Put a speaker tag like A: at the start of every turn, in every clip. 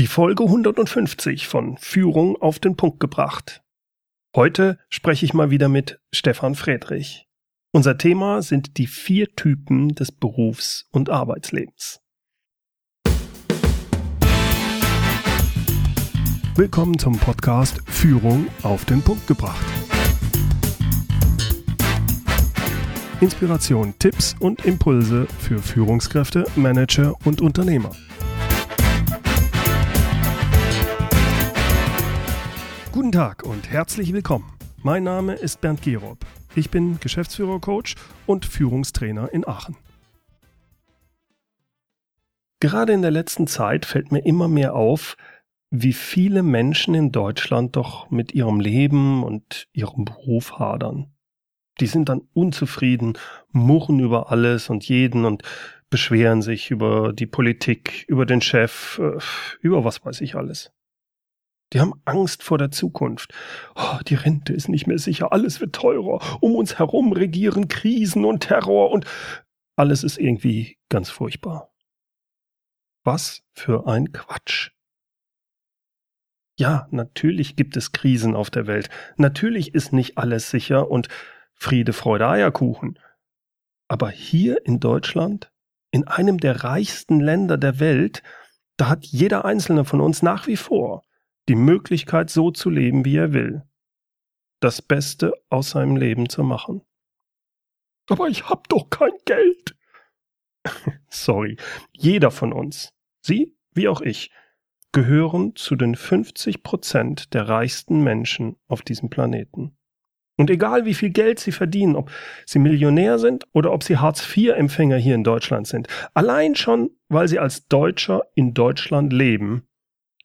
A: Die Folge 150 von Führung auf den Punkt gebracht. Heute spreche ich mal wieder mit Stefan Friedrich. Unser Thema sind die vier Typen des Berufs- und Arbeitslebens. Willkommen zum Podcast Führung auf den Punkt gebracht. Inspiration, Tipps und Impulse für Führungskräfte, Manager und Unternehmer. Guten Tag und herzlich willkommen. Mein Name ist Bernd Gerob. Ich bin Geschäftsführer-Coach und Führungstrainer in Aachen. Gerade in der letzten Zeit fällt mir immer mehr auf, wie viele Menschen in Deutschland doch mit ihrem Leben und ihrem Beruf hadern. Die sind dann unzufrieden, murren über alles und jeden und beschweren sich über die Politik, über den Chef, äh, über was weiß ich alles. Die haben Angst vor der Zukunft. Oh, die Rente ist nicht mehr sicher, alles wird teurer. Um uns herum regieren Krisen und Terror und alles ist irgendwie ganz furchtbar. Was für ein Quatsch. Ja, natürlich gibt es Krisen auf der Welt. Natürlich ist nicht alles sicher und Friede, Freude, Eierkuchen. Aber hier in Deutschland, in einem der reichsten Länder der Welt, da hat jeder einzelne von uns nach wie vor die Möglichkeit, so zu leben, wie er will. Das Beste aus seinem Leben zu machen. Aber ich hab doch kein Geld. Sorry. Jeder von uns, Sie wie auch ich, gehören zu den 50 Prozent der reichsten Menschen auf diesem Planeten. Und egal wie viel Geld sie verdienen, ob sie Millionär sind oder ob sie Hartz-IV-Empfänger hier in Deutschland sind, allein schon, weil sie als Deutscher in Deutschland leben,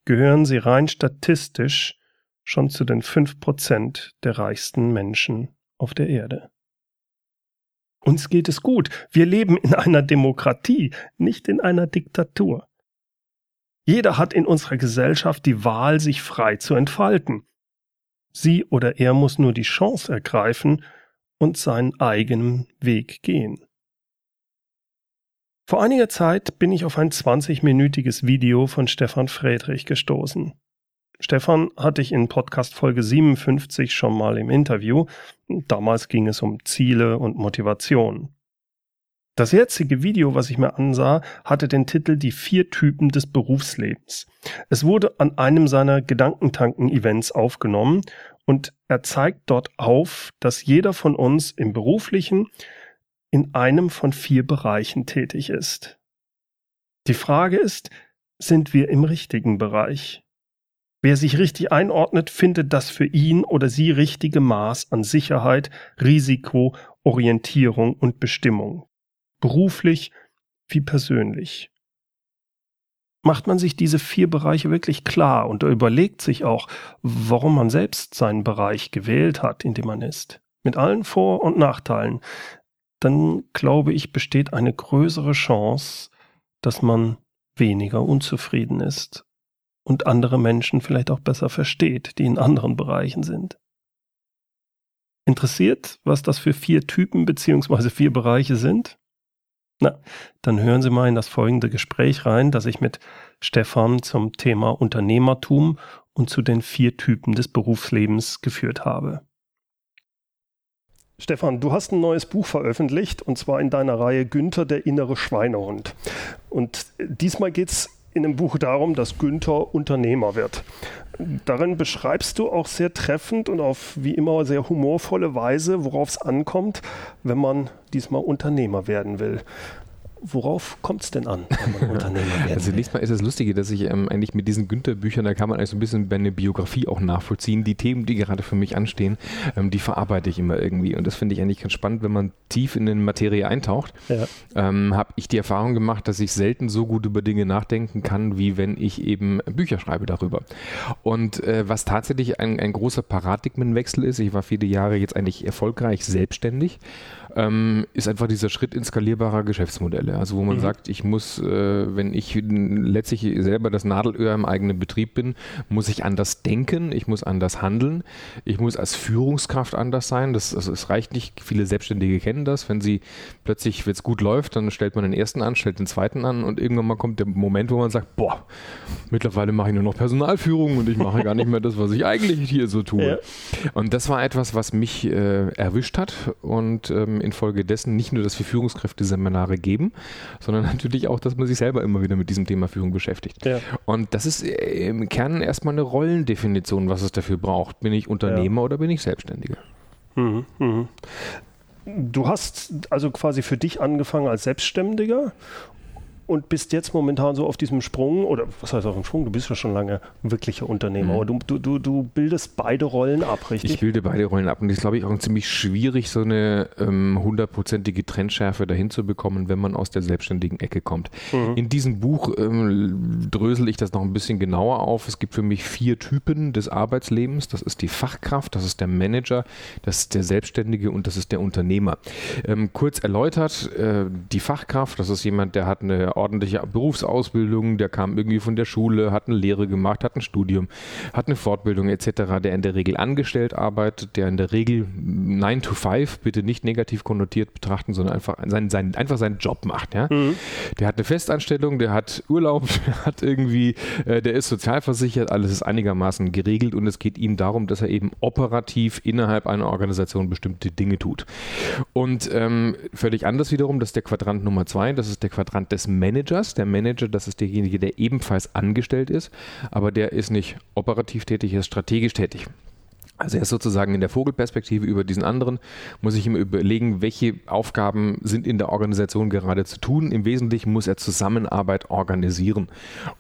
A: gehören sie rein statistisch schon zu den fünf Prozent der reichsten Menschen auf der Erde. Uns geht es gut. Wir leben in einer Demokratie, nicht in einer Diktatur. Jeder hat in unserer Gesellschaft die Wahl, sich frei zu entfalten. Sie oder er muss nur die Chance ergreifen und seinen eigenen Weg gehen. Vor einiger Zeit bin ich auf ein 20-minütiges Video von Stefan Friedrich gestoßen. Stefan hatte ich in Podcast Folge 57 schon mal im Interview. Damals ging es um Ziele und Motivation. Das jetzige Video, was ich mir ansah, hatte den Titel Die vier Typen des Berufslebens. Es wurde an einem seiner Gedankentanken-Events aufgenommen und er zeigt dort auf, dass jeder von uns im beruflichen, in einem von vier Bereichen tätig ist. Die Frage ist, sind wir im richtigen Bereich? Wer sich richtig einordnet, findet das für ihn oder sie richtige Maß an Sicherheit, Risiko, Orientierung und Bestimmung. Beruflich wie persönlich. Macht man sich diese vier Bereiche wirklich klar und überlegt sich auch, warum man selbst seinen Bereich gewählt hat, in dem man ist. Mit allen Vor- und Nachteilen, dann glaube ich, besteht eine größere Chance, dass man weniger unzufrieden ist und andere Menschen vielleicht auch besser versteht, die in anderen Bereichen sind. Interessiert, was das für vier Typen beziehungsweise vier Bereiche sind? Na, dann hören Sie mal in das folgende Gespräch rein, das ich mit Stefan zum Thema Unternehmertum und zu den vier Typen des Berufslebens geführt habe. Stefan, du hast ein neues Buch veröffentlicht und zwar in deiner Reihe Günther, der innere Schweinehund. Und diesmal geht es in dem Buch darum, dass Günther Unternehmer wird. Darin beschreibst du auch sehr treffend und auf wie immer sehr humorvolle Weise, worauf es ankommt, wenn man diesmal Unternehmer werden will. Worauf kommt es denn an, wenn man Unternehmer
B: wird? Also nächstes Mal ist das Lustige, dass ich ähm, eigentlich mit diesen Günther-Büchern, da kann man eigentlich so ein bisschen bei einer Biografie auch nachvollziehen. Die Themen, die gerade für mich anstehen, ähm, die verarbeite ich immer irgendwie. Und das finde ich eigentlich ganz spannend, wenn man tief in den Materie eintaucht. Ja. Ähm, Habe ich die Erfahrung gemacht, dass ich selten so gut über Dinge nachdenken kann, wie wenn ich eben Bücher schreibe darüber. Und äh, was tatsächlich ein, ein großer Paradigmenwechsel ist, ich war viele Jahre jetzt eigentlich erfolgreich selbstständig, ähm, ist einfach dieser Schritt in skalierbarer Geschäftsmodelle. Also wo man mhm. sagt, ich muss, äh, wenn ich letztlich selber das Nadelöhr im eigenen Betrieb bin, muss ich anders denken, ich muss anders handeln, ich muss als Führungskraft anders sein. Das, also es reicht nicht, viele Selbstständige kennen das. Wenn sie plötzlich, wenn es gut läuft, dann stellt man den ersten an, stellt den zweiten an und irgendwann mal kommt der Moment, wo man sagt, boah, mittlerweile mache ich nur noch Personalführung und ich mache gar nicht mehr das, was ich eigentlich hier so tue. Ja. Und das war etwas, was mich äh, erwischt hat und ähm, infolgedessen nicht nur, dass wir Führungskräfte Seminare geben, sondern natürlich auch, dass man sich selber immer wieder mit diesem Thema Führung beschäftigt. Ja. Und das ist äh, im Kern erstmal eine Rollendefinition, was es dafür braucht. Bin ich Unternehmer ja. oder bin ich Selbstständiger? Mhm,
A: mh. Du hast also quasi für dich angefangen als Selbstständiger und bist jetzt momentan so auf diesem Sprung, oder was heißt auf dem Sprung? Du bist ja schon lange wirklicher Unternehmer, mhm. aber du, du, du bildest beide Rollen ab, richtig?
B: Ich bilde beide Rollen ab und das ist, glaube ich, auch ziemlich schwierig, so eine ähm, hundertprozentige ähm, Trendschärfe dahin zu bekommen, wenn man aus der selbstständigen Ecke kommt. Mhm. In diesem Buch ähm, drösel ich das noch ein bisschen genauer auf. Es gibt für mich vier Typen des Arbeitslebens. Das ist die Fachkraft, das ist der Manager, das ist der Selbstständige und das ist der Unternehmer. Ähm, kurz erläutert, äh, die Fachkraft, das ist jemand, der hat eine ordentliche Berufsausbildung, der kam irgendwie von der Schule, hat eine Lehre gemacht, hat ein Studium, hat eine Fortbildung etc., der in der Regel angestellt arbeitet, der in der Regel 9 to 5, bitte nicht negativ konnotiert betrachten, sondern einfach seinen, seinen, einfach seinen Job macht. Ja? Mhm. Der hat eine Festanstellung, der hat Urlaub, der hat irgendwie, äh, der ist sozialversichert, alles ist einigermaßen geregelt und es geht ihm darum, dass er eben operativ innerhalb einer Organisation bestimmte Dinge tut. Und ähm, völlig anders wiederum, das ist der Quadrant Nummer zwei, das ist der Quadrant des Managers. Managers. Der Manager, das ist derjenige, der ebenfalls angestellt ist, aber der ist nicht operativ tätig, er ist strategisch tätig. Also er ist sozusagen in der Vogelperspektive über diesen anderen, muss ich ihm überlegen, welche Aufgaben sind in der Organisation gerade zu tun. Im Wesentlichen muss er Zusammenarbeit organisieren.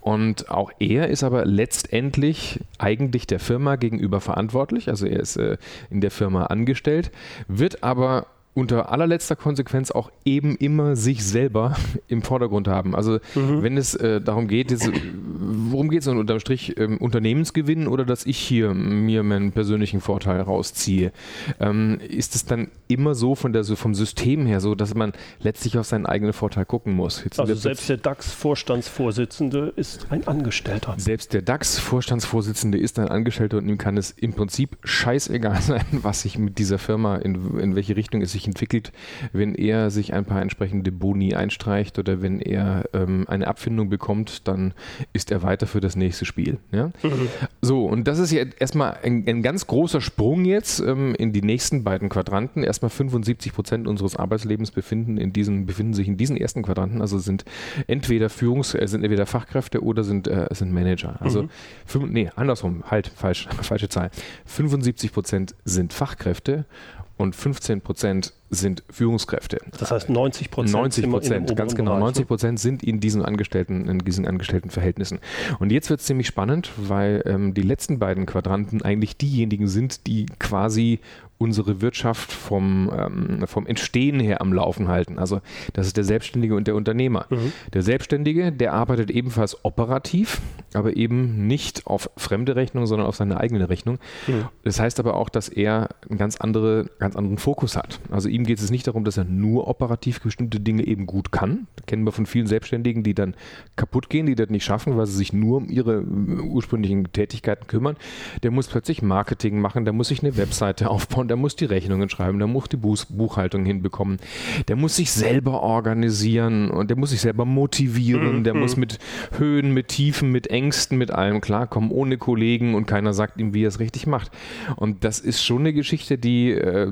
B: Und auch er ist aber letztendlich eigentlich der Firma gegenüber verantwortlich. Also er ist äh, in der Firma angestellt, wird aber unter allerletzter Konsequenz auch eben immer sich selber im Vordergrund haben. Also mhm. wenn es äh, darum geht, jetzt, worum geht es denn unterm Strich? Ähm, Unternehmensgewinn oder dass ich hier mir meinen persönlichen Vorteil rausziehe? Ähm, ist es dann immer so von der, so vom System her so, dass man letztlich auf seinen eigenen Vorteil gucken muss?
A: Jetzt also selbst der DAX-Vorstandsvorsitzende ist ein Angestellter.
B: Selbst der DAX-Vorstandsvorsitzende ist ein Angestellter und ihm kann es im Prinzip scheißegal sein, was sich mit dieser Firma, in, in welche Richtung es sich sich entwickelt, wenn er sich ein paar entsprechende Boni einstreicht oder wenn er ähm, eine Abfindung bekommt, dann ist er weiter für das nächste Spiel. Ja? Mhm. So, und das ist ja erstmal ein, ein ganz großer Sprung jetzt ähm, in die nächsten beiden Quadranten. Erstmal 75 Prozent unseres Arbeitslebens befinden, in diesen, befinden sich in diesen ersten Quadranten, also sind entweder Führungs-, äh, sind entweder Fachkräfte oder sind, äh, sind Manager. Also, mhm. fünf, nee, andersrum, halt, falsch, falsche Zahl. 75 Prozent sind Fachkräfte und 15 Prozent sind Führungskräfte.
A: Das heißt 90 Prozent.
B: 90 Prozent, ganz genau. 90 Prozent sind in diesen Angestellten, in diesen Angestelltenverhältnissen. Und jetzt wird es ziemlich spannend, weil ähm, die letzten beiden Quadranten eigentlich diejenigen sind, die quasi unsere Wirtschaft vom, ähm, vom Entstehen her am Laufen halten. Also das ist der Selbstständige und der Unternehmer. Mhm. Der Selbstständige, der arbeitet ebenfalls operativ, aber eben nicht auf fremde Rechnung, sondern auf seine eigene Rechnung. Mhm. Das heißt aber auch, dass er einen ganz, andere, ganz anderen Fokus hat. Also ihm geht es nicht darum, dass er nur operativ bestimmte Dinge eben gut kann. Das kennen wir von vielen Selbstständigen, die dann kaputt gehen, die das nicht schaffen, weil sie sich nur um ihre äh, ursprünglichen Tätigkeiten kümmern. Der muss plötzlich Marketing machen, der muss sich eine Webseite aufbauen, und der muss die Rechnungen schreiben, der muss die Buchhaltung hinbekommen, der muss sich selber organisieren und der muss sich selber motivieren, mhm. der muss mit Höhen, mit Tiefen, mit Ängsten, mit allem klarkommen, ohne Kollegen und keiner sagt ihm, wie er es richtig macht. Und das ist schon eine Geschichte, die äh,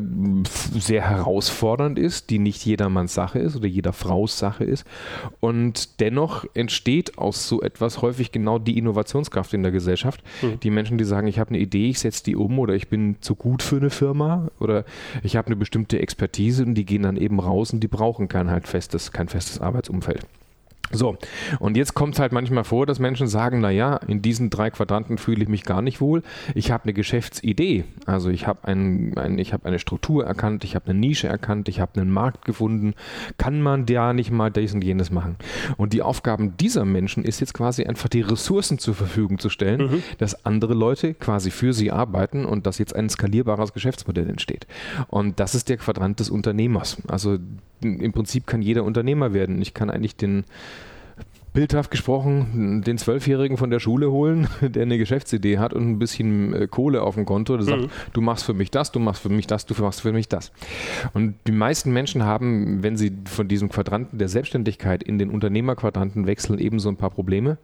B: sehr herausfordernd ist, die nicht jedermanns Sache ist oder jeder Fraus Sache ist. Und dennoch entsteht aus so etwas häufig genau die Innovationskraft in der Gesellschaft. Mhm. Die Menschen, die sagen, ich habe eine Idee, ich setze die um oder ich bin zu gut für eine Firma Firma oder ich habe eine bestimmte Expertise und die gehen dann eben raus und die brauchen kein halt festes, kein festes Arbeitsumfeld. So, und jetzt kommt es halt manchmal vor, dass Menschen sagen, naja, in diesen drei Quadranten fühle ich mich gar nicht wohl. Ich habe eine Geschäftsidee. Also ich habe ein, ein, hab eine Struktur erkannt, ich habe eine Nische erkannt, ich habe einen Markt gefunden. Kann man da nicht mal dies und jenes machen? Und die Aufgaben dieser Menschen ist jetzt quasi einfach die Ressourcen zur Verfügung zu stellen, mhm. dass andere Leute quasi für sie arbeiten und dass jetzt ein skalierbares Geschäftsmodell entsteht. Und das ist der Quadrant des Unternehmers. Also im Prinzip kann jeder Unternehmer werden. Ich kann eigentlich den bildhaft gesprochen, den Zwölfjährigen von der Schule holen, der eine Geschäftsidee hat und ein bisschen äh, Kohle auf dem Konto, der sagt, mhm. du machst für mich das, du machst für mich das, du machst für mich das. Und die meisten Menschen haben, wenn sie von diesem Quadranten der Selbstständigkeit in den Unternehmerquadranten wechseln, eben so ein paar Probleme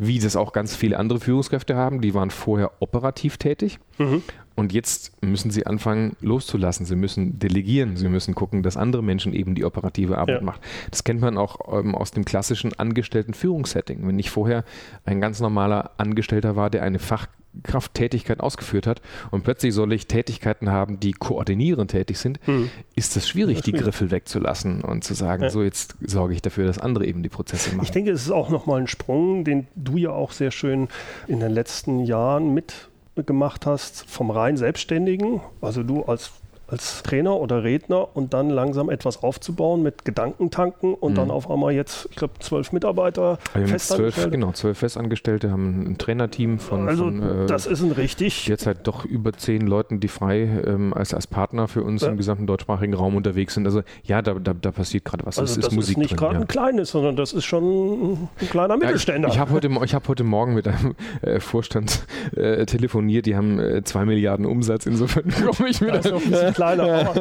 B: wie das auch ganz viele andere Führungskräfte haben. Die waren vorher operativ tätig mhm. und jetzt müssen sie anfangen loszulassen. Sie müssen delegieren. Sie müssen gucken, dass andere Menschen eben die operative Arbeit ja. machen. Das kennt man auch ähm, aus dem klassischen angestellten Führungssetting. Wenn ich vorher ein ganz normaler Angestellter war, der eine Fach Krafttätigkeit ausgeführt hat und plötzlich soll ich Tätigkeiten haben, die koordinierend tätig sind, mhm. ist es schwierig, das die. Griffel wegzulassen und zu sagen, ja. so jetzt sorge ich dafür, dass andere eben die Prozesse machen.
A: Ich denke, es ist auch nochmal ein Sprung, den du ja auch sehr schön in den letzten Jahren mitgemacht hast, vom rein Selbstständigen, also du als als Trainer oder Redner und dann langsam etwas aufzubauen mit Gedankentanken und mhm. dann auf einmal jetzt, ich glaube, zwölf Mitarbeiter.
B: Also zwölf, genau, zwölf Festangestellte haben ein Trainerteam von.
A: Also, von, äh, das ist ein richtig.
B: Jetzt halt doch über zehn Leuten, die frei ähm, als, als Partner für uns ja. im gesamten deutschsprachigen Raum unterwegs sind. Also, ja, da, da, da passiert gerade was.
A: Also, das, das ist, Musik nicht gerade ja. ein kleines, sondern das ist schon ein kleiner Mittelständler.
B: Ja, ich, ich habe heute, hab heute Morgen mit einem äh, Vorstand äh, telefoniert, die haben äh, zwei Milliarden Umsatz, insofern komme ich mit. Also, kleiner.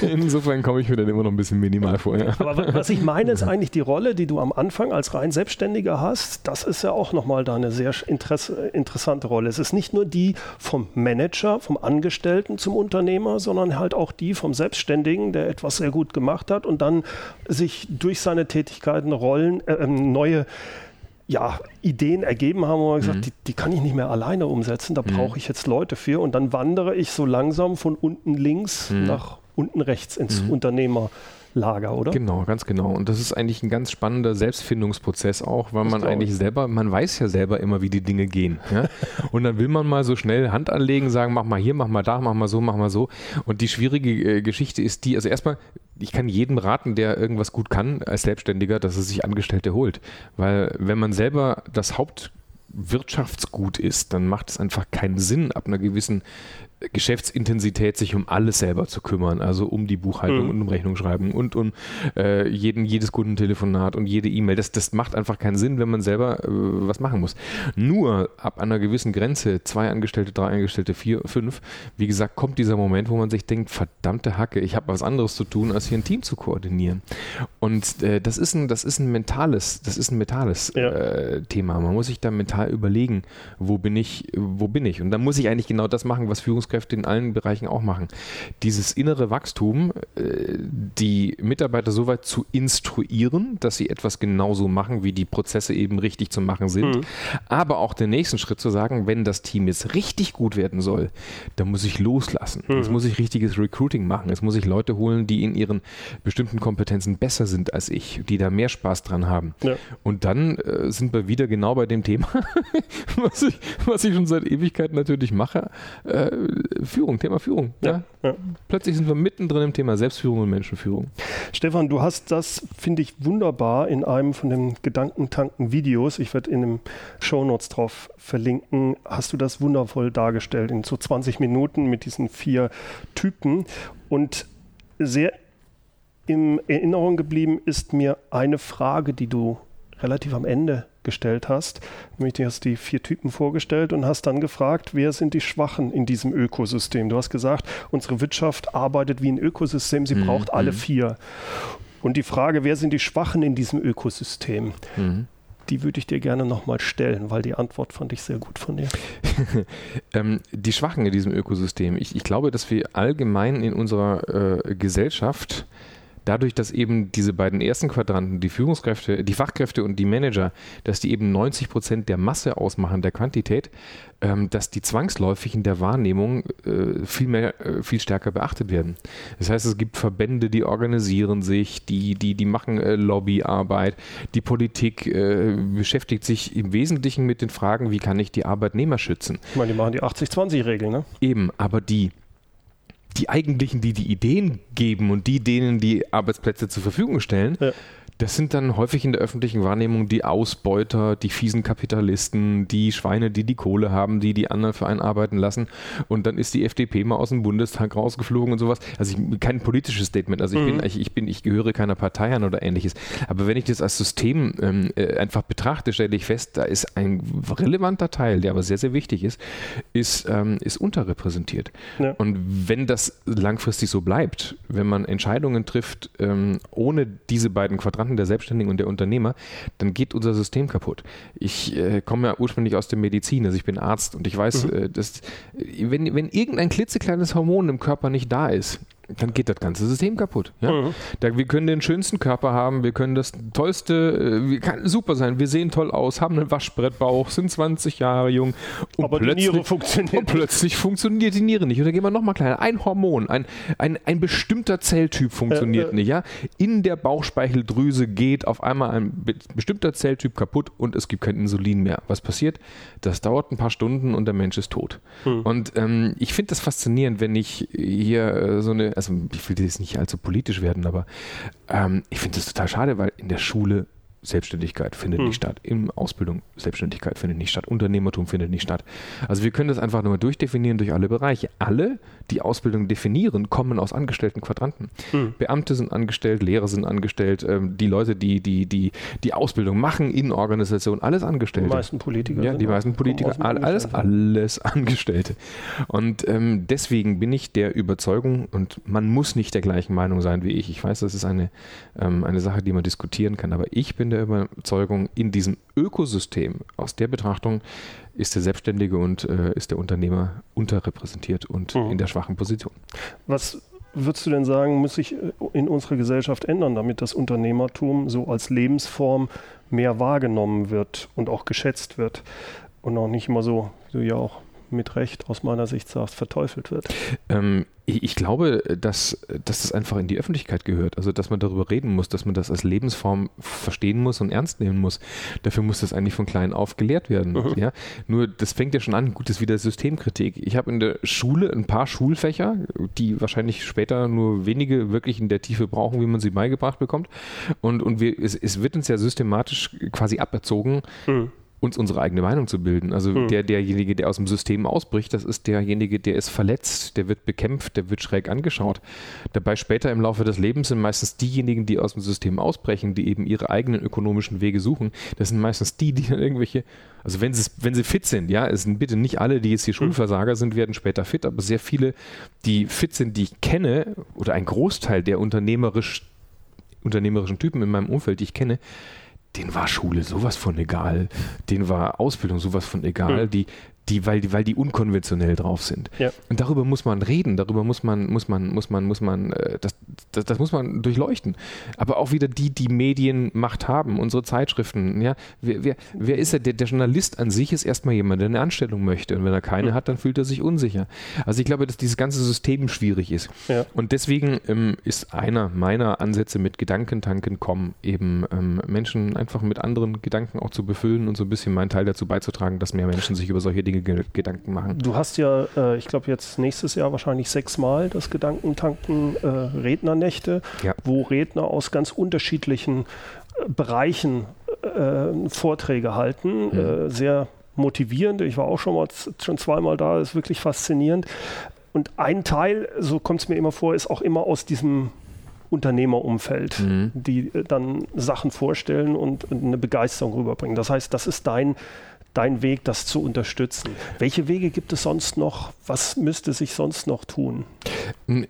B: Insofern komme ich mir dann immer noch ein bisschen minimal vor. Ja.
A: Aber was ich meine, ist eigentlich die Rolle, die du am Anfang als rein Selbstständiger hast. Das ist ja auch nochmal da eine sehr interessante Rolle. Es ist nicht nur die vom Manager, vom Angestellten zum Unternehmer, sondern halt auch die vom Selbstständigen, der etwas sehr gut gemacht hat und dann sich durch seine Tätigkeiten Rollen, äh, ähm, neue ja, Ideen ergeben haben, wo man gesagt, mhm. die, die, kann ich nicht mehr alleine umsetzen, da mhm. brauche ich jetzt Leute für. Und dann wandere ich so langsam von unten links mhm. nach unten rechts ins mhm. Unternehmer. Lager, oder?
B: Genau, ganz genau. Und das ist eigentlich ein ganz spannender Selbstfindungsprozess auch, weil das man eigentlich selber, man weiß ja selber immer, wie die Dinge gehen. Ja? Und dann will man mal so schnell Hand anlegen, sagen, mach mal hier, mach mal da, mach mal so, mach mal so. Und die schwierige äh, Geschichte ist die, also erstmal, ich kann jedem raten, der irgendwas gut kann als Selbstständiger, dass er sich Angestellte holt. Weil wenn man selber das Hauptwirtschaftsgut ist, dann macht es einfach keinen Sinn, ab einer gewissen Geschäftsintensität, sich um alles selber zu kümmern, also um die Buchhaltung mhm. und um Rechnungsschreiben und um äh, jeden, jedes Kundentelefonat und jede E-Mail. Das, das macht einfach keinen Sinn, wenn man selber äh, was machen muss. Nur ab einer gewissen Grenze, zwei Angestellte, drei Angestellte, vier, fünf, wie gesagt, kommt dieser Moment, wo man sich denkt, verdammte Hacke, ich habe was anderes zu tun, als hier ein Team zu koordinieren. Und äh, das ist ein, das ist ein mentales, das ist ein mentales ja. Äh, Thema. Man muss sich da mental überlegen, wo bin ich, wo bin ich? Und dann muss ich eigentlich genau das machen, was Führungs Führungskräfte in allen Bereichen auch machen. Dieses innere Wachstum, äh, die Mitarbeiter so weit zu instruieren, dass sie etwas genauso machen, wie die Prozesse eben richtig zu machen sind. Mhm. Aber auch den nächsten Schritt zu sagen, wenn das Team jetzt richtig gut werden soll, dann muss ich loslassen. Mhm. Jetzt muss ich richtiges Recruiting machen. Jetzt muss ich Leute holen, die in ihren bestimmten Kompetenzen besser sind als ich, die da mehr Spaß dran haben. Ja. Und dann äh, sind wir wieder genau bei dem Thema, was, ich, was ich schon seit Ewigkeit natürlich mache. Äh, Führung, Thema Führung. Ja, ja. Plötzlich sind wir mittendrin im Thema Selbstführung und Menschenführung.
A: Stefan, du hast das, finde ich, wunderbar in einem von den Gedankentanken-Videos, ich werde in den Shownotes drauf verlinken, hast du das wundervoll dargestellt in so 20 Minuten mit diesen vier Typen. Und sehr in Erinnerung geblieben ist mir eine Frage, die du relativ am Ende gestellt hast. Nämlich du hast die vier Typen vorgestellt und hast dann gefragt, wer sind die Schwachen in diesem Ökosystem? Du hast gesagt, unsere Wirtschaft arbeitet wie ein Ökosystem, sie mhm. braucht alle mhm. vier. Und die Frage, wer sind die Schwachen in diesem Ökosystem? Mhm. Die würde ich dir gerne nochmal stellen, weil die Antwort fand ich sehr gut von dir.
B: ähm, die Schwachen in diesem Ökosystem. Ich, ich, glaube, dass wir allgemein in unserer äh, Gesellschaft dadurch, dass eben diese beiden ersten Quadranten, die Führungskräfte, die Fachkräfte und die Manager, dass die eben 90 Prozent der Masse ausmachen, der Quantität, ähm, dass die zwangsläufig in der Wahrnehmung äh, viel mehr, äh, viel stärker beachtet werden. Das heißt, es gibt Verbände, die organisieren sich, die, die, die machen äh, Lobbyarbeit, die Politik äh, beschäftigt sich im Wesentlichen mit den Fragen, wie kann ich die Arbeitnehmer schützen.
A: Ich meine, die machen die 80-20-Regel, ne?
B: Eben, aber die die eigentlichen, die die Ideen geben und die denen die Arbeitsplätze zur Verfügung stellen, ja. Das sind dann häufig in der öffentlichen Wahrnehmung die Ausbeuter, die fiesen Kapitalisten, die Schweine, die die Kohle haben, die die anderen für einen arbeiten lassen. Und dann ist die FDP mal aus dem Bundestag rausgeflogen und sowas. Also ich, kein politisches Statement. Also ich mhm. bin, ich, ich bin, ich gehöre keiner Partei an oder ähnliches. Aber wenn ich das als System ähm, äh, einfach betrachte, stelle ich fest, da ist ein relevanter Teil, der aber sehr, sehr wichtig ist, ist, ähm, ist unterrepräsentiert. Ja. Und wenn das langfristig so bleibt, wenn man Entscheidungen trifft, ähm, ohne diese beiden Quadranten der Selbstständigen und der Unternehmer, dann geht unser System kaputt. Ich äh, komme ja ursprünglich aus der Medizin, also ich bin Arzt und ich weiß, mhm. äh, dass wenn, wenn irgendein klitzekleines Hormon im Körper nicht da ist, dann geht das ganze System kaputt. Ja? Mhm. Da, wir können den schönsten Körper haben, wir können das tollste, äh, wir kann super sein, wir sehen toll aus, haben einen Waschbrettbauch, sind 20 Jahre jung
A: und, Aber plötzlich, die Niere funktioniert
B: und plötzlich funktioniert die Niere nicht. Und dann gehen wir nochmal kleiner. Ein Hormon, ein, ein, ein bestimmter Zelltyp funktioniert äh, äh. nicht. Ja? In der Bauchspeicheldrüse geht auf einmal ein be bestimmter Zelltyp kaputt und es gibt kein Insulin mehr. Was passiert? Das dauert ein paar Stunden und der Mensch ist tot. Mhm. Und ähm, ich finde das faszinierend, wenn ich hier äh, so eine also ich will jetzt nicht allzu politisch werden, aber ähm, ich finde das total schade, weil in der Schule Selbstständigkeit findet hm. nicht statt. In Ausbildung Selbstständigkeit findet nicht statt. Unternehmertum findet nicht statt. Also wir können das einfach nur durchdefinieren durch alle Bereiche. Alle, die Ausbildung definieren, kommen aus angestellten Quadranten. Hm. Beamte sind angestellt, Lehrer sind angestellt, ähm, die Leute, die, die, die die Ausbildung machen in Organisationen, alles Angestellte. Die
A: meisten Politiker.
B: Ja, die meisten Politiker, alles, alles Angestellte. Und ähm, deswegen bin ich der Überzeugung, und man muss nicht der gleichen Meinung sein wie ich. Ich weiß, das ist eine, ähm, eine Sache, die man diskutieren kann, aber ich bin der Überzeugung, in diesem Ökosystem, aus der Betrachtung, ist der Selbstständige und äh, ist der Unternehmer unterrepräsentiert und mhm. in der schwachen Position.
A: Was würdest du denn sagen, muss sich äh, in unserer Gesellschaft ändern, damit das Unternehmertum so als Lebensform mehr wahrgenommen wird und auch geschätzt wird und auch nicht immer so, wie du ja auch mit Recht aus meiner Sicht sagst, verteufelt wird?
B: Ähm, ich, ich, glaube, dass, dass das einfach in die Öffentlichkeit gehört. Also, dass man darüber reden muss, dass man das als Lebensform verstehen muss und ernst nehmen muss. Dafür muss das eigentlich von klein auf gelehrt werden. Mhm. Ja? Nur, das fängt ja schon an. Gut, das ist wieder Systemkritik. Ich habe in der Schule ein paar Schulfächer, die wahrscheinlich später nur wenige wirklich in der Tiefe brauchen, wie man sie beigebracht bekommt. Und, und wir, es, es wird uns ja systematisch quasi aberzogen, mhm uns unsere eigene Meinung zu bilden. Also hm. der, derjenige, der aus dem System ausbricht, das ist derjenige, der ist verletzt, der wird bekämpft, der wird schräg angeschaut. Dabei später im Laufe des Lebens sind meistens diejenigen, die aus dem System ausbrechen, die eben ihre eigenen ökonomischen Wege suchen. Das sind meistens die, die dann irgendwelche, also wenn sie, wenn sie fit sind, ja, es sind bitte nicht alle, die jetzt hier hm. Schulversager sind, werden später fit, aber sehr viele, die fit sind, die ich kenne, oder ein Großteil der unternehmerisch, unternehmerischen Typen in meinem Umfeld, die ich kenne, den war Schule sowas von egal, den war Ausbildung sowas von egal, mhm. die, die, weil, die, weil die unkonventionell drauf sind. Ja. Und darüber muss man reden, darüber muss man, muss man, muss man, muss man, äh, das, das, das, muss man durchleuchten. Aber auch wieder die, die Medienmacht haben, unsere Zeitschriften. Ja, wer, wer, wer ist er? Der, der Journalist an sich ist erstmal jemand, der eine Anstellung möchte. Und wenn er keine mhm. hat, dann fühlt er sich unsicher. Also ich glaube, dass dieses ganze System schwierig ist. Ja. Und deswegen ähm, ist einer meiner Ansätze mit Gedankentanken kommen, eben ähm, Menschen einfach mit anderen Gedanken auch zu befüllen und so ein bisschen meinen Teil dazu beizutragen, dass mehr Menschen sich über solche Dinge Gedanken machen.
A: Du hast ja, äh, ich glaube, jetzt nächstes Jahr wahrscheinlich sechsmal das Gedankentanken äh, Rednernächte, ja. wo Redner aus ganz unterschiedlichen äh, Bereichen äh, Vorträge halten. Mhm. sehr motivierend. Ich war auch schon mal schon zweimal da, das ist wirklich faszinierend. Und ein Teil, so kommt es mir immer vor, ist auch immer aus diesem Unternehmerumfeld, mhm. die dann Sachen vorstellen und eine Begeisterung rüberbringen. Das heißt, das ist dein dein Weg, das zu unterstützen. Welche Wege gibt es sonst noch? Was müsste sich sonst noch tun?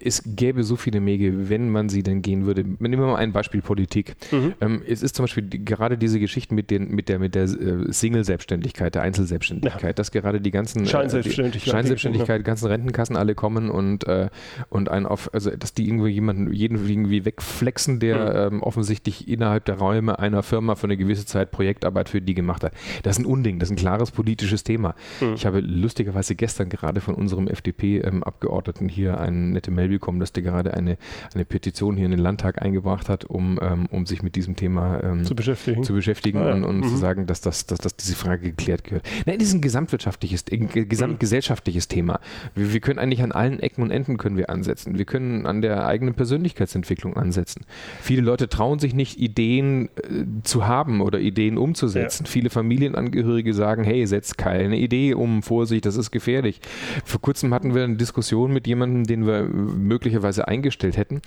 B: Es gäbe so viele Wege, wenn man sie denn gehen würde. Nehmen wir mal ein Beispiel Politik. Mhm. Ähm, es ist zum Beispiel gerade diese Geschichten mit, den, mit der, mit der äh, Single-Selbstständigkeit, der Einzelselbstständigkeit, ja. dass gerade die ganzen
A: äh, Scheinselbstständigkeit,
B: die Scheinselbstständigkeit, ganzen Rentenkassen alle kommen und, äh, und ein auf, also dass die irgendwie jemanden jeden irgendwie wegflexen, der mhm. ähm, offensichtlich innerhalb der Räume einer Firma für eine gewisse Zeit Projektarbeit für die gemacht hat. Das ist ein Unding. Das ist ein klares politisches Thema. Mhm. Ich habe lustigerweise gestern gerade von unserem FDP-Abgeordneten ähm, hier eine nette Mail bekommen, dass der gerade eine, eine Petition hier in den Landtag eingebracht hat, um, ähm, um sich mit diesem Thema ähm,
A: zu beschäftigen,
B: zu beschäftigen ah, ja. und, und mhm. zu sagen, dass, das, dass, dass diese Frage geklärt gehört. Nein, das ist ein gesamtwirtschaftliches, ein gesamtgesellschaftliches Thema. Wir, wir können eigentlich an allen Ecken und Enden können wir ansetzen. Wir können an der eigenen Persönlichkeitsentwicklung ansetzen. Viele Leute trauen sich nicht, Ideen äh, zu haben oder Ideen umzusetzen. Ja. Viele Familienangehörige sagen, hey, setz keine Idee um, Vorsicht, das ist gefährlich. Vor kurzem hatten wir eine Diskussion mit jemandem, den wir möglicherweise eingestellt hätten,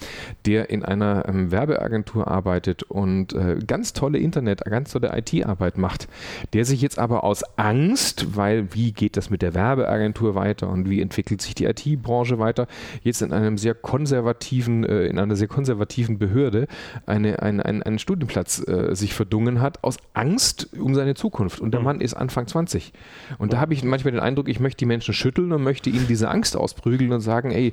B: der in einer ähm, Werbeagentur arbeitet und äh, ganz tolle Internet, ganz tolle IT-Arbeit macht, der sich jetzt aber aus Angst, weil wie geht das mit der Werbeagentur weiter und wie entwickelt sich die IT-Branche weiter, jetzt in einem sehr konservativen, äh, in einer sehr konservativen Behörde eine, eine, einen, einen Studienplatz äh, sich verdungen hat, aus Angst um seine Zukunft. Und der mhm. Mann ist Anfang 20. Und da habe ich manchmal den Eindruck, ich möchte die Menschen schütteln und möchte ihnen diese Angst ausprügeln und sagen, ey,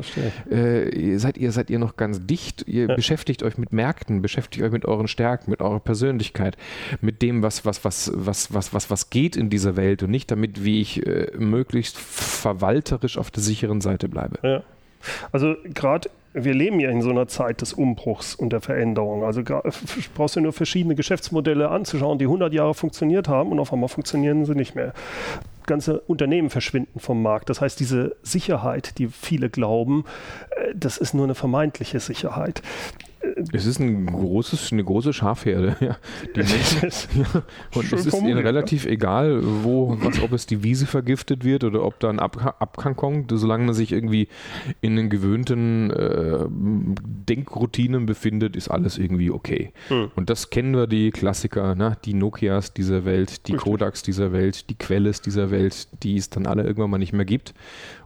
B: äh, seid ihr, seid ihr noch ganz dicht, ihr ja. beschäftigt euch mit Märkten, beschäftigt euch mit euren Stärken, mit eurer Persönlichkeit, mit dem, was, was, was, was, was, was, was geht in dieser Welt und nicht damit, wie ich äh, möglichst verwalterisch auf der sicheren Seite bleibe.
A: Ja. Also gerade wir leben ja in so einer Zeit des Umbruchs und der Veränderung. Also brauchst du nur verschiedene Geschäftsmodelle anzuschauen, die 100 Jahre funktioniert haben und auf einmal funktionieren sie nicht mehr. Ganze Unternehmen verschwinden vom Markt. Das heißt, diese Sicherheit, die viele glauben, äh, das ist nur eine vermeintliche Sicherheit.
B: Es ist ein großes, eine große Schafherde, ja. Die Menschen, ja. Und es ist ihnen relativ egal, wo, was, ob es die Wiese vergiftet wird oder ob da ein Ab Abgang kommt, solange man sich irgendwie in den gewöhnten äh, Denkroutinen befindet, ist alles irgendwie okay. Hm. Und das kennen wir, die Klassiker, ne? die Nokias dieser Welt, die Kodaks dieser Welt, die Quelles dieser Welt, die es dann alle irgendwann mal nicht mehr gibt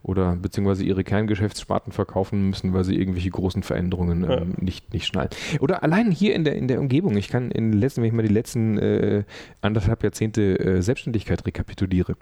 B: oder beziehungsweise ihre Kerngeschäftssparten verkaufen müssen, weil sie irgendwelche großen Veränderungen ähm, ja. nicht, nicht schnallen. Oder allein hier in der, in der Umgebung, ich kann in den letzten, wenn ich mal die letzten äh, anderthalb Jahrzehnte äh, Selbstständigkeit rekapituliere,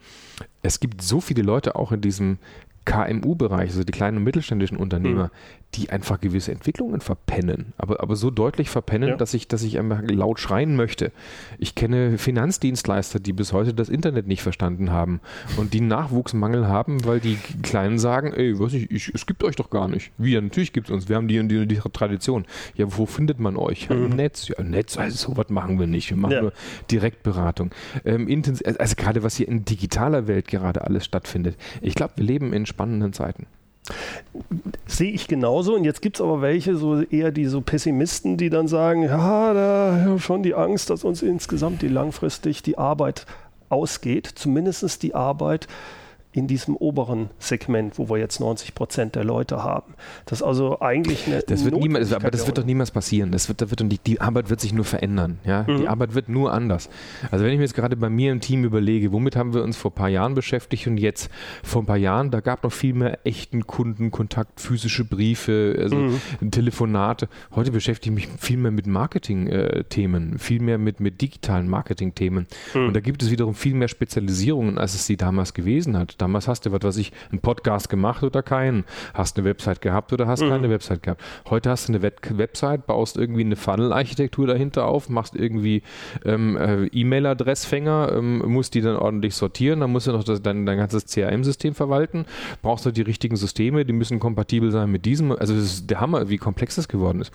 B: es gibt so viele Leute auch in diesem KMU-Bereich, also die kleinen und mittelständischen Unternehmer, mhm die einfach gewisse Entwicklungen verpennen, aber, aber so deutlich verpennen, ja. dass ich, dass ich einfach laut schreien möchte. Ich kenne Finanzdienstleister, die bis heute das Internet nicht verstanden haben und die Nachwuchsmangel haben, weil die Kleinen sagen, ey, was ich, ich, es gibt euch doch gar nicht. Wir, natürlich gibt es uns, wir haben die und die, die Tradition. Ja, wo findet man euch? Mhm. Im Netz. Ja, Netz, also sowas machen wir nicht. Wir machen ja. nur Direktberatung. Ähm, also gerade was hier in digitaler Welt gerade alles stattfindet. Ich glaube, wir leben in spannenden Zeiten.
A: Sehe ich genauso. Und jetzt gibt es aber welche, so eher die so Pessimisten, die dann sagen, ja, da schon die Angst, dass uns insgesamt die langfristig die Arbeit ausgeht, zumindest die Arbeit, in diesem oberen Segment, wo wir jetzt 90 Prozent der Leute haben. Das ist also eigentlich eine
B: das wird niemals, Aber das wird doch niemals passieren. Das wird, das wird, die, die Arbeit wird sich nur verändern. Ja? Mhm. Die Arbeit wird nur anders. Also wenn ich mir jetzt gerade bei mir im Team überlege, womit haben wir uns vor ein paar Jahren beschäftigt und jetzt vor ein paar Jahren, da gab noch viel mehr echten Kundenkontakt, physische Briefe, also mhm. Telefonate. Heute beschäftige ich mich viel mehr mit Marketing-Themen, viel mehr mit, mit digitalen Marketing-Themen. Mhm. Und da gibt es wiederum viel mehr Spezialisierungen, als es sie damals gewesen hat Damals hast du, was weiß ich, einen Podcast gemacht oder keinen. Hast eine Website gehabt oder hast mhm. keine Website gehabt. Heute hast du eine Web Website, baust irgendwie eine Funnel-Architektur dahinter auf, machst irgendwie ähm, äh, E-Mail-Adressfänger, ähm, musst die dann ordentlich sortieren, dann musst du noch das, dein, dein ganzes CRM-System verwalten, brauchst du die richtigen Systeme, die müssen kompatibel sein mit diesem. Also das ist der Hammer, wie komplex das geworden ist.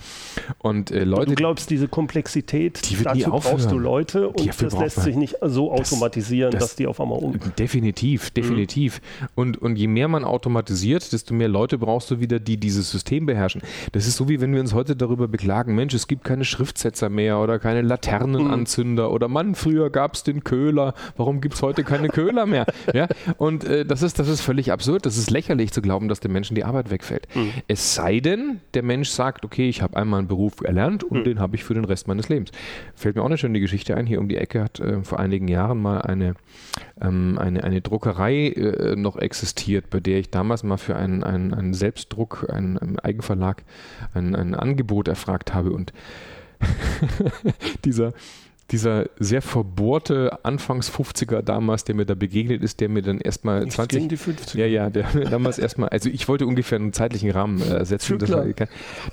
B: Und äh, Leute.
A: Du glaubst, diese Komplexität,
B: die dazu
A: brauchst du Leute und das lässt sich nicht so automatisieren, das, das, dass die auf einmal um.
B: Definitiv, definitiv. Mhm definitiv. Und, und je mehr man automatisiert, desto mehr Leute brauchst du wieder, die dieses System beherrschen. Das ist so, wie wenn wir uns heute darüber beklagen, Mensch, es gibt keine Schriftsetzer mehr oder keine Laternenanzünder mhm. oder Mann, früher gab es den Köhler, warum gibt es heute keine Köhler mehr? ja? Und äh, das, ist, das ist völlig absurd, das ist lächerlich zu glauben, dass den Menschen die Arbeit wegfällt. Mhm. Es sei denn, der Mensch sagt, okay, ich habe einmal einen Beruf erlernt und mhm. den habe ich für den Rest meines Lebens. Fällt mir auch eine schöne Geschichte ein, hier um die Ecke hat äh, vor einigen Jahren mal eine, ähm, eine, eine Druckerei äh, äh, noch existiert, bei der ich damals mal für einen, einen, einen Selbstdruck, einen, einen Eigenverlag, ein, ein Angebot erfragt habe. Und dieser dieser sehr verbohrte Anfangs 50er damals, der mir da begegnet ist, der mir dann erstmal 20.
A: die 50er.
B: Ja, ja, der mir damals erstmal, also ich wollte ungefähr einen zeitlichen Rahmen äh, setzen, war,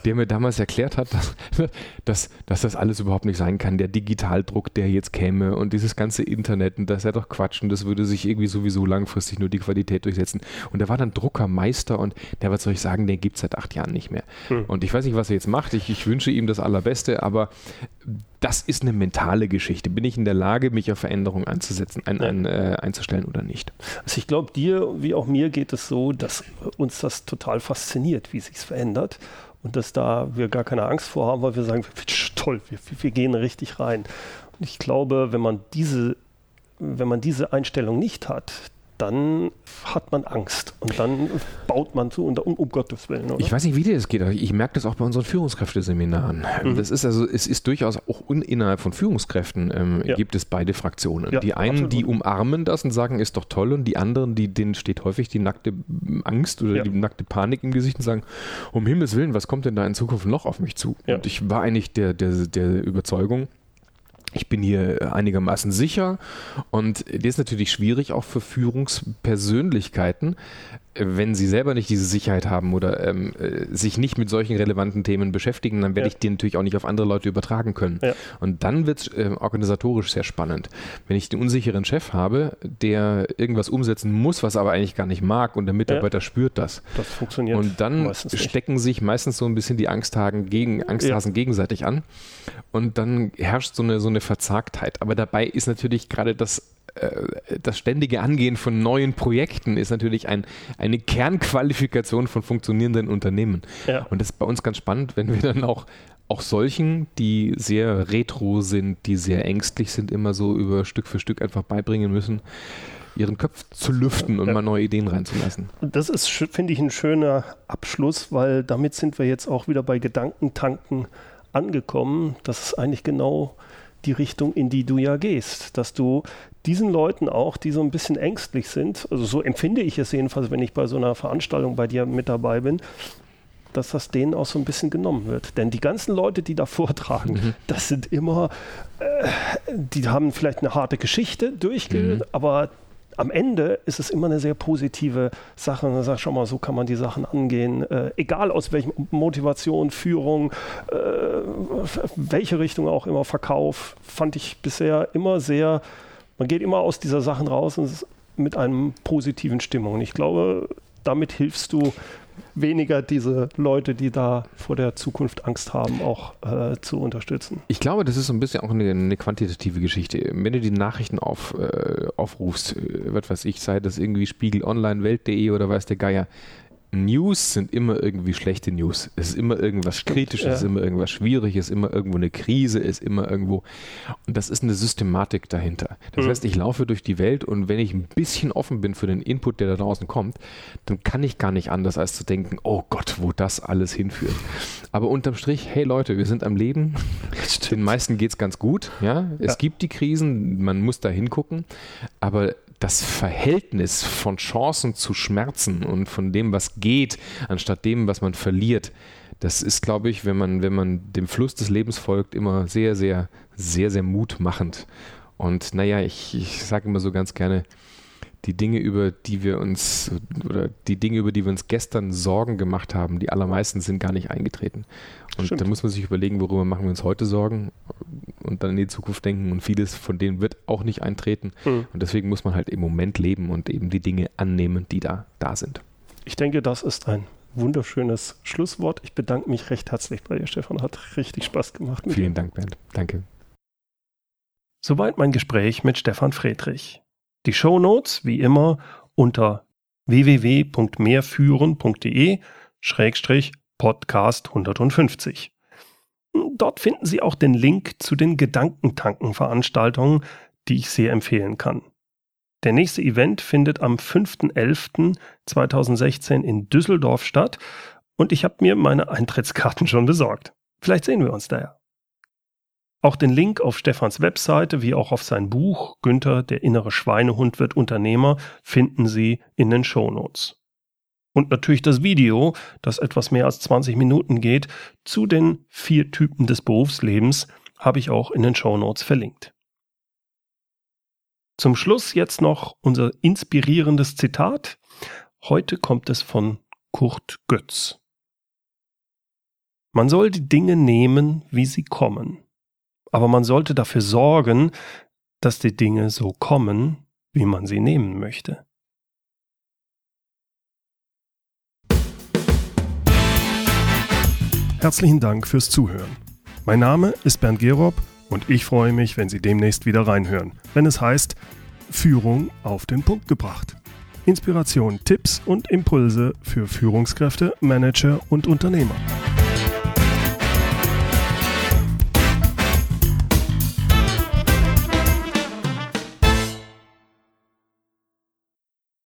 B: der mir damals erklärt hat, dass, dass, dass das alles überhaupt nicht sein kann. Der Digitaldruck, der jetzt käme und dieses ganze Internet und das ist ja doch Quatsch und das würde sich irgendwie sowieso langfristig nur die Qualität durchsetzen. Und der war dann Druckermeister und der, was soll ich sagen, der gibt es seit acht Jahren nicht mehr. Hm. Und ich weiß nicht, was er jetzt macht. Ich, ich wünsche ihm das Allerbeste, aber das ist eine mentale Geschichte. Bin ich in der Lage, mich auf Veränderungen einzusetzen, ein, ein, äh, einzustellen oder nicht?
A: Also ich glaube, dir wie auch mir geht es so, dass uns das total fasziniert, wie sich es verändert und dass da wir gar keine Angst vor haben, weil wir sagen, toll, wir, wir gehen richtig rein. Und ich glaube, wenn man diese wenn man diese Einstellung nicht hat, dann hat man Angst und dann baut man zu, um, um Gottes Willen. Oder?
B: Ich weiß nicht, wie dir das geht, aber ich merke das auch bei unseren Führungskräfteseminaren. Mhm. Das ist also, es ist durchaus auch innerhalb von Führungskräften ähm, ja. gibt es beide Fraktionen. Ja, die einen, absolut. die umarmen das und sagen, ist doch toll, und die anderen, die, denen steht häufig die nackte Angst oder ja. die nackte Panik im Gesicht und sagen, um Himmels Willen, was kommt denn da in Zukunft noch auf mich zu? Und ich war eigentlich der, der, der Überzeugung, ich bin hier einigermaßen sicher. Und das ist natürlich schwierig auch für Führungspersönlichkeiten, wenn sie selber nicht diese Sicherheit haben oder ähm, äh, sich nicht mit solchen relevanten Themen beschäftigen, dann werde ja. ich die natürlich auch nicht auf andere Leute übertragen können. Ja. Und dann wird es äh, organisatorisch sehr spannend. Wenn ich den unsicheren Chef habe, der irgendwas umsetzen muss, was aber eigentlich gar nicht mag und der Mitarbeiter ja. spürt das.
A: Das funktioniert.
B: Und dann stecken sich meistens so ein bisschen die Angsthasen, gegen, Angsthasen gegenseitig an und dann herrscht so eine, so eine Verzagtheit. Aber dabei ist natürlich gerade das das ständige Angehen von neuen Projekten ist natürlich ein, eine Kernqualifikation von funktionierenden Unternehmen. Ja. Und das ist bei uns ganz spannend, wenn wir dann auch, auch solchen, die sehr retro sind, die sehr ängstlich sind, immer so über Stück für Stück einfach beibringen müssen, ihren Kopf zu lüften und ja. mal neue Ideen reinzulassen.
A: Das ist, finde ich, ein schöner Abschluss, weil damit sind wir jetzt auch wieder bei Gedankentanken angekommen. Das ist eigentlich genau die Richtung, in die du ja gehst, dass du diesen Leuten auch, die so ein bisschen ängstlich sind, also so empfinde ich es jedenfalls, wenn ich bei so einer Veranstaltung bei dir mit dabei bin, dass das denen auch so ein bisschen genommen wird. Denn die ganzen Leute, die da vortragen, mhm. das sind immer, äh, die haben vielleicht eine harte Geschichte durchgehend, mhm. aber am Ende ist es immer eine sehr positive Sache. Und dann sagt, schau mal, so kann man die Sachen angehen. Äh, egal aus welchem Motivation, Führung, äh, welche Richtung auch immer, Verkauf, fand ich bisher immer sehr man geht immer aus dieser Sachen raus mit einem positiven Stimmung. Und ich glaube, damit hilfst du weniger diese Leute, die da vor der Zukunft Angst haben, auch äh, zu unterstützen.
B: Ich glaube, das ist so ein bisschen auch eine, eine quantitative Geschichte. Wenn du die Nachrichten auf, äh, aufrufst, äh, was weiß ich, sei das irgendwie Spiegel Online, Welt.de oder weiß der Geier, News sind immer irgendwie schlechte News. Es ist immer irgendwas Stimmt, Kritisches, ja. es ist immer irgendwas Schwieriges, es ist immer irgendwo eine Krise, es ist immer irgendwo. Und das ist eine Systematik dahinter. Das mhm. heißt, ich laufe durch die Welt und wenn ich ein bisschen offen bin für den Input, der da draußen kommt, dann kann ich gar nicht anders, als zu denken, oh Gott, wo das alles hinführt. Aber unterm Strich, hey Leute, wir sind am Leben. Den meisten geht es ganz gut. Ja? Es ja. gibt die Krisen, man muss da hingucken. Aber das Verhältnis von Chancen zu Schmerzen und von dem, was geht, anstatt dem, was man verliert, das ist, glaube ich, wenn man, wenn man dem Fluss des Lebens folgt, immer sehr, sehr, sehr, sehr mutmachend. Und naja, ich, ich sage immer so ganz gerne, die Dinge, über die wir uns, oder die Dinge, über die wir uns gestern Sorgen gemacht haben, die allermeisten sind gar nicht eingetreten. Und Stimmt. da muss man sich überlegen, worüber machen wir uns heute Sorgen und dann in die Zukunft denken. Und vieles von denen wird auch nicht eintreten. Mhm. Und deswegen muss man halt im Moment leben und eben die Dinge annehmen, die da, da sind.
A: Ich denke, das ist ein wunderschönes Schlusswort. Ich bedanke mich recht herzlich bei dir, Stefan. Hat richtig Spaß gemacht.
B: Vielen dir. Dank, Bernd. Danke.
A: Soweit mein Gespräch mit Stefan Friedrich. Die Show Notes wie immer unter www.mehrführen.de Schrägstrich Podcast 150. Dort finden Sie auch den Link zu den Gedankentanken-Veranstaltungen, die ich sehr empfehlen kann. Der nächste Event findet am 5.11.2016 in Düsseldorf statt und ich habe mir meine Eintrittskarten schon besorgt. Vielleicht sehen wir uns daher. Auch den Link auf Stefans Webseite wie auch auf sein Buch Günther, der innere Schweinehund wird Unternehmer finden Sie in den Shownotes. Und natürlich das Video, das etwas mehr als 20 Minuten geht, zu den vier Typen des Berufslebens, habe ich auch in den Show Notes verlinkt. Zum Schluss jetzt noch unser inspirierendes Zitat. Heute kommt es von Kurt Götz. Man soll die Dinge nehmen, wie sie kommen. Aber man sollte dafür sorgen, dass die Dinge so kommen, wie man sie nehmen möchte. Herzlichen Dank fürs Zuhören. Mein Name ist Bernd Gerob und ich freue mich, wenn Sie demnächst wieder reinhören, wenn es heißt Führung auf den Punkt gebracht. Inspiration, Tipps und Impulse für Führungskräfte, Manager und Unternehmer.